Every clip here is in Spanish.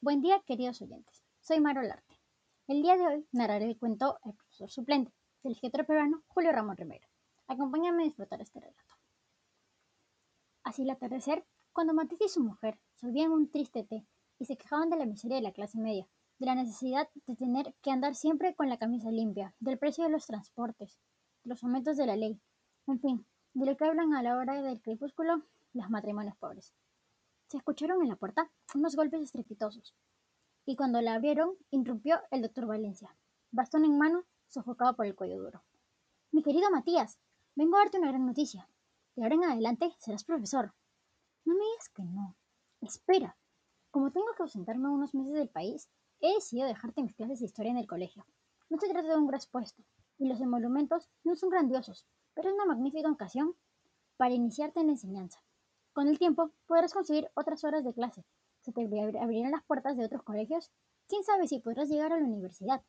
Buen día, queridos oyentes. Soy Maro Larte. El día de hoy narraré el cuento El profesor suplente del escritor peruano Julio Ramón Romero. Acompáñame a disfrutar este relato. Así el atardecer, cuando Matisse y su mujer servían un triste té y se quejaban de la miseria de la clase media, de la necesidad de tener que andar siempre con la camisa limpia, del precio de los transportes, de los aumentos de la ley, en fin, de lo que hablan a la hora del crepúsculo los matrimonios pobres. Se escucharon en la puerta unos golpes estrepitosos, y cuando la abrieron, irrumpió el doctor Valencia, bastón en mano, sofocado por el cuello duro. Mi querido Matías, vengo a darte una gran noticia. De ahora en adelante serás profesor. No me digas que no. Espera. Como tengo que ausentarme unos meses del país, he decidido dejarte mis clases de historia en el colegio. No se trata de un gran puesto, y los emolumentos no son grandiosos, pero es una magnífica ocasión para iniciarte en la enseñanza. Con el tiempo podrás conseguir otras horas de clase, se te abrirán las puertas de otros colegios, quién sabe si podrás llegar a la universidad.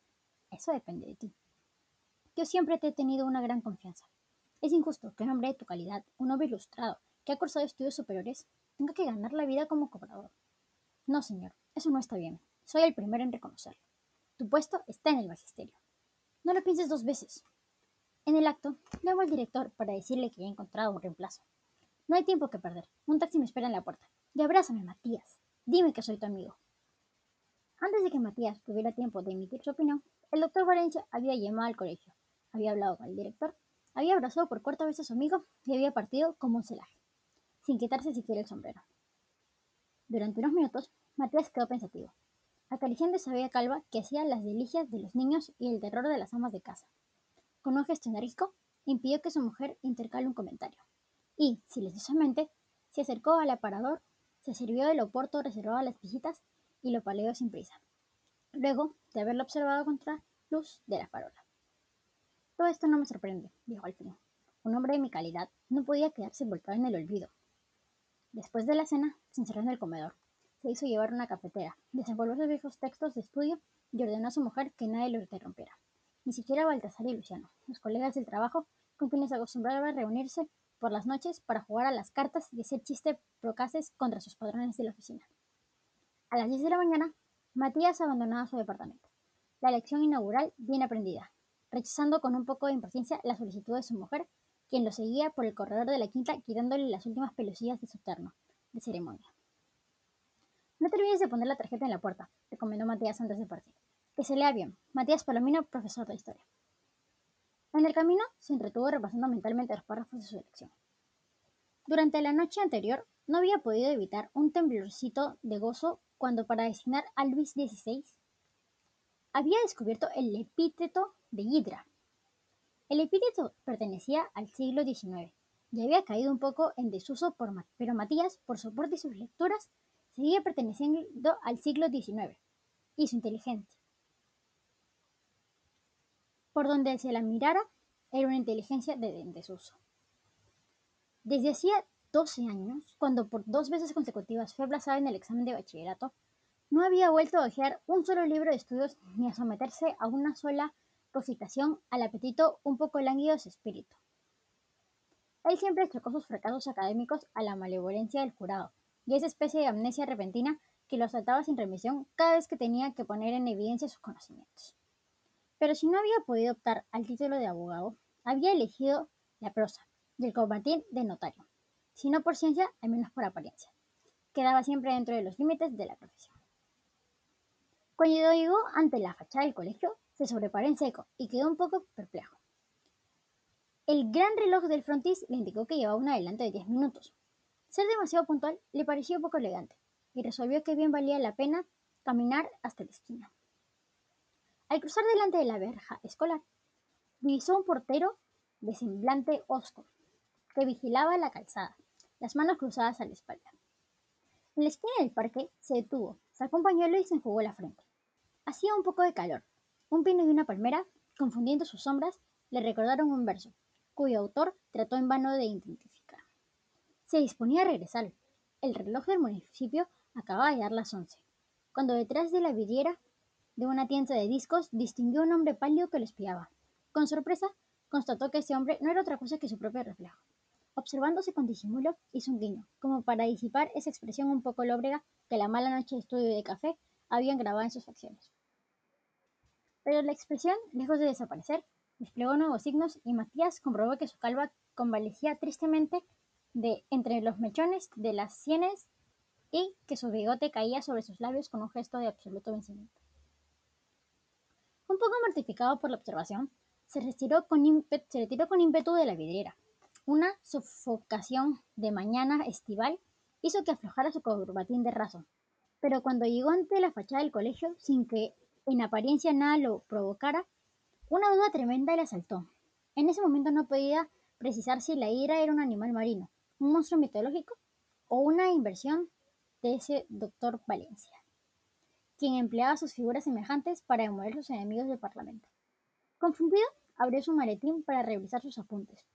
Eso depende de ti. Yo siempre te he tenido una gran confianza. Es injusto que un hombre de tu calidad, un hombre ilustrado, que ha cursado estudios superiores, tenga que ganar la vida como cobrador. No, señor, eso no está bien. Soy el primero en reconocerlo. Tu puesto está en el magisterio. No lo pienses dos veces. En el acto, llamo al director para decirle que he encontrado un reemplazo. No hay tiempo que perder. Un taxi me espera en la puerta. Y abrázame, Matías. Dime que soy tu amigo. Antes de que Matías tuviera tiempo de emitir su opinión, el doctor Valencia había llamado al colegio, había hablado con el director, había abrazado por cuarta vez a su amigo y había partido como un celaje, sin quitarse siquiera el sombrero. Durante unos minutos, Matías quedó pensativo, acariciando esa bella calva que hacía las delicias de los niños y el terror de las amas de casa. Con un gesto impidió que su mujer intercale un comentario y, silenciosamente, se acercó al aparador, se sirvió del oporto reservado a las visitas y lo paleó sin prisa, luego de haberlo observado contra luz de la farola. Todo esto no me sorprende, dijo al fin. Un hombre de mi calidad no podía quedarse volcado en el olvido. Después de la cena, se encerró en el comedor. Se hizo llevar una cafetera, desenvolvió sus viejos textos de estudio y ordenó a su mujer que nadie lo interrumpiera. Ni siquiera Baltasar y Luciano, los colegas del trabajo con quienes acostumbraba a reunirse por las noches para jugar a las cartas y hacer chistes procaces contra sus padrones de la oficina. A las 10 de la mañana, Matías abandonaba su departamento. La lección inaugural bien aprendida, rechazando con un poco de impaciencia la solicitud de su mujer, quien lo seguía por el corredor de la quinta quitándole las últimas pelusillas de su terno, de ceremonia. No te olvides de poner la tarjeta en la puerta, recomendó Matías antes de partir. Que se lea bien. Matías Palomino, profesor de historia. En el camino se entretuvo repasando mentalmente los párrafos de su lección. Durante la noche anterior no había podido evitar un temblorcito de gozo cuando para designar a Luis XVI había descubierto el epíteto de Hidra. El epíteto pertenecía al siglo XIX y había caído un poco en desuso, por, pero Matías, por soporte y sus lecturas, seguía perteneciendo al siglo XIX y su inteligencia por donde se la mirara, era una inteligencia de desuso. Desde hacía 12 años, cuando por dos veces consecutivas fue aplazada en el examen de bachillerato, no había vuelto a hojear un solo libro de estudios ni a someterse a una sola recitación al apetito un poco lánguido de su espíritu. Él siempre chocó sus fracasos académicos a la malevolencia del jurado y esa especie de amnesia repentina que lo asaltaba sin remisión cada vez que tenía que poner en evidencia sus conocimientos. Pero si no había podido optar al título de abogado, había elegido la prosa y el combatir de notario, si no por ciencia, al menos por apariencia. Quedaba siempre dentro de los límites de la profesión. Cuando llegó ante la fachada del colegio, se sobreparó en seco y quedó un poco perplejo. El gran reloj del frontis le indicó que llevaba un adelanto de 10 minutos. Ser demasiado puntual le pareció poco elegante y resolvió que bien valía la pena caminar hasta la esquina. Al cruzar delante de la verja escolar, divisó un portero de semblante hosco que vigilaba la calzada, las manos cruzadas a la espalda. En la esquina del parque se detuvo, sacó un pañuelo y se enjugó la frente. Hacía un poco de calor. Un pino y una palmera, confundiendo sus sombras, le recordaron un verso, cuyo autor trató en vano de identificar. Se disponía a regresar. El reloj del municipio acababa de dar las once, cuando detrás de la vidriera de una tienda de discos, distinguió un hombre pálido que lo espiaba. Con sorpresa, constató que ese hombre no era otra cosa que su propio reflejo. Observándose con disimulo, hizo un guiño, como para disipar esa expresión un poco lóbrega que la mala noche de estudio de café habían grabado en sus facciones. Pero la expresión, lejos de desaparecer, desplegó nuevos signos y Matías comprobó que su calva convalecía tristemente de entre los mechones de las sienes y que su bigote caía sobre sus labios con un gesto de absoluto vencimiento. Un poco mortificado por la observación, se retiró con, ímpetu de la vidriera. Una sofocación de mañana estival hizo que aflojara su corbatín de raso, pero cuando llegó ante la fachada del colegio, sin que en apariencia nada lo provocara, una duda tremenda le asaltó. En ese momento no podía precisar si la hidra era un animal marino, un monstruo mitológico o una inversión de ese doctor Valencia, quien empleaba sus figuras semejantes para demoler sus enemigos del Parlamento. Confundido, abrió su maletín para revisar sus apuntes.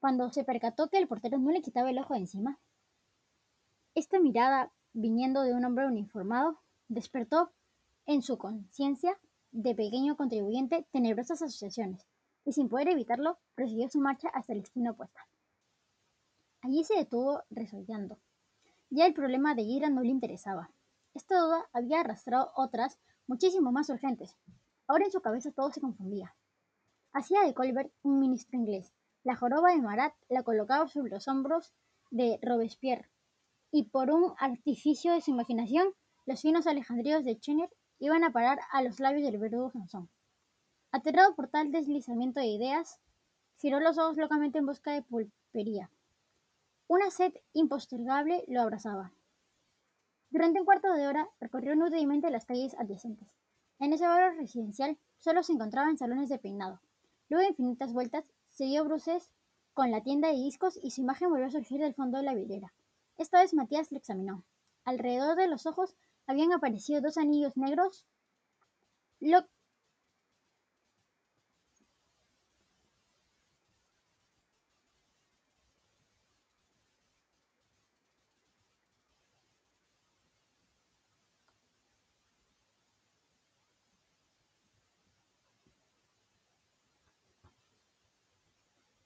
Cuando se percató que el portero no le quitaba el ojo de encima, esta mirada, viniendo de un hombre uniformado, despertó en su conciencia de pequeño contribuyente tenebrosas asociaciones, y sin poder evitarlo, prosiguió su marcha hasta el destino opuesto. Allí se detuvo resollando. Ya el problema de Ira no le interesaba. Esta duda había arrastrado otras, muchísimo más urgentes. Ahora en su cabeza todo se confundía. Hacía de Colbert un ministro inglés. La joroba de Marat la colocaba sobre los hombros de Robespierre. Y por un artificio de su imaginación, los finos alejandríos de Chenner iban a parar a los labios del verdugo Sansón. Aterrado por tal deslizamiento de ideas, giró los ojos locamente en busca de pulpería. Una sed impostergable lo abrazaba. Durante un cuarto de hora recorrió inútilmente las calles adyacentes. En ese barrio residencial solo se encontraban salones de peinado. Luego de infinitas vueltas, se dio bruces con la tienda de discos y su imagen volvió a surgir del fondo de la vidriera. Esta vez Matías lo examinó. Alrededor de los ojos habían aparecido dos anillos negros, lo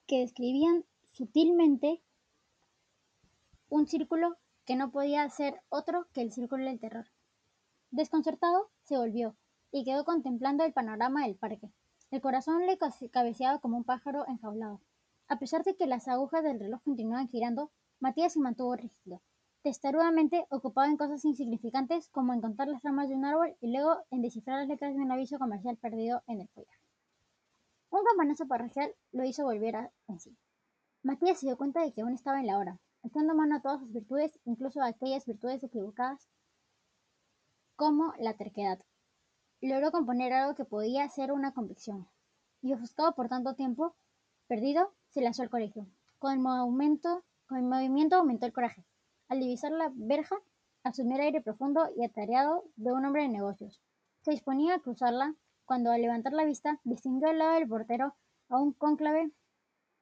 que describían sutilmente un círculo que no podía ser otro que el círculo del terror. Desconcertado, se volvió y quedó contemplando el panorama del parque. El corazón le cabeceaba como un pájaro enjaulado. A pesar de que las agujas del reloj continuaban girando, Matías se mantuvo rígido, testarudamente ocupado en cosas insignificantes como en contar las ramas de un árbol y luego en descifrar las letras de un aviso comercial perdido en el follaje. Un campanazo parroquial lo hizo volver en sí. Matías se dio cuenta de que aún estaba en la hora, echando mano a todas sus virtudes, incluso a aquellas virtudes equivocadas como la terquedad. Logró componer algo que podía ser una convicción, y ofuscado por tanto tiempo perdido, se lanzó al colegio. Con el, movimiento, con el movimiento aumentó el coraje. Al divisar la verja, asumió el aire profundo y atareado de un hombre de negocios. Se disponía a cruzarla cuando al levantar la vista distinguió al lado del portero a un cónclave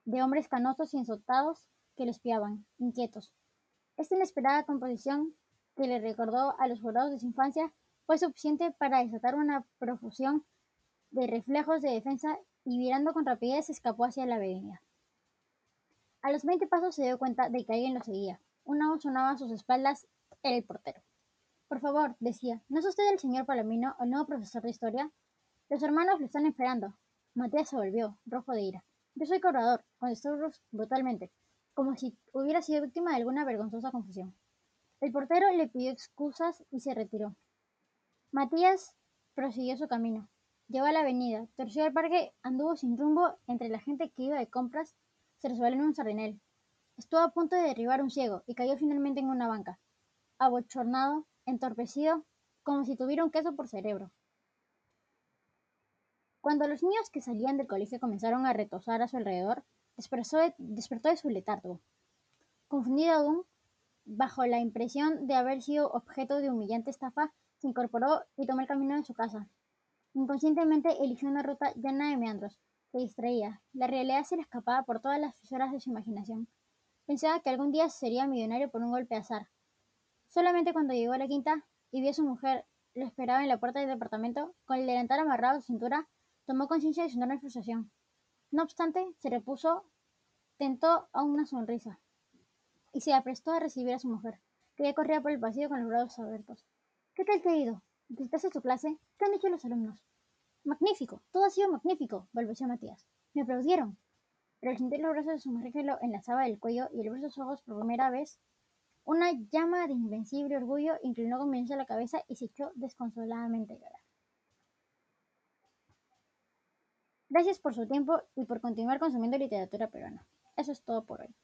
de hombres canosos y ensotados que le espiaban, inquietos. Esta inesperada composición, que le recordó a los jurados de su infancia, fue suficiente para desatar una profusión de reflejos de defensa y virando con rapidez escapó hacia la avenida. A los veinte pasos se dio cuenta de que alguien lo seguía. Una voz sonaba a sus espaldas. Era el portero. Por favor, decía, ¿no es usted el señor Palomino, el nuevo profesor de historia? Los hermanos lo están esperando. Matías se volvió, rojo de ira. Yo soy cobrador, contestó brutalmente, como si hubiera sido víctima de alguna vergonzosa confusión. El portero le pidió excusas y se retiró. Matías prosiguió su camino. Llegó a la avenida, torció el parque, anduvo sin rumbo entre la gente que iba de compras, se resbaló en un sardinel. Estuvo a punto de derribar un ciego y cayó finalmente en una banca, abochornado, entorpecido, como si tuviera un queso por cerebro. Cuando los niños que salían del colegio comenzaron a retosar a su alrededor, despertó de, su letargo. Confundido aún, bajo la impresión de haber sido objeto de humillante estafa, se incorporó y tomó el camino de su casa. Inconscientemente eligió una ruta llena de meandros. Se distraía. La realidad se le escapaba por todas las fisuras de su imaginación. Pensaba que algún día sería millonario por un golpe de azar. Solamente cuando llegó a la quinta y vio a su mujer lo esperaba en la puerta del departamento, con el delantal amarrado a su cintura, Tomó conciencia de su enorme frustración. No obstante, se repuso, tentó a una sonrisa y se aprestó a recibir a su mujer, que ya corría por el pasillo con los brazos abiertos. ¿Qué tal, querido? Después de su clase, ¿qué han dicho los alumnos? Magnífico, todo ha sido magnífico, balbuceó Matías. Me aplaudieron. Pero al sentir los brazos de su mujer que lo enlazaba del cuello y el ver sus ojos por primera vez, una llama de invencible orgullo inclinó con violencia la cabeza y se echó desconsoladamente a llorar. Gracias por su tiempo y por continuar consumiendo literatura peruana. Eso es todo por hoy.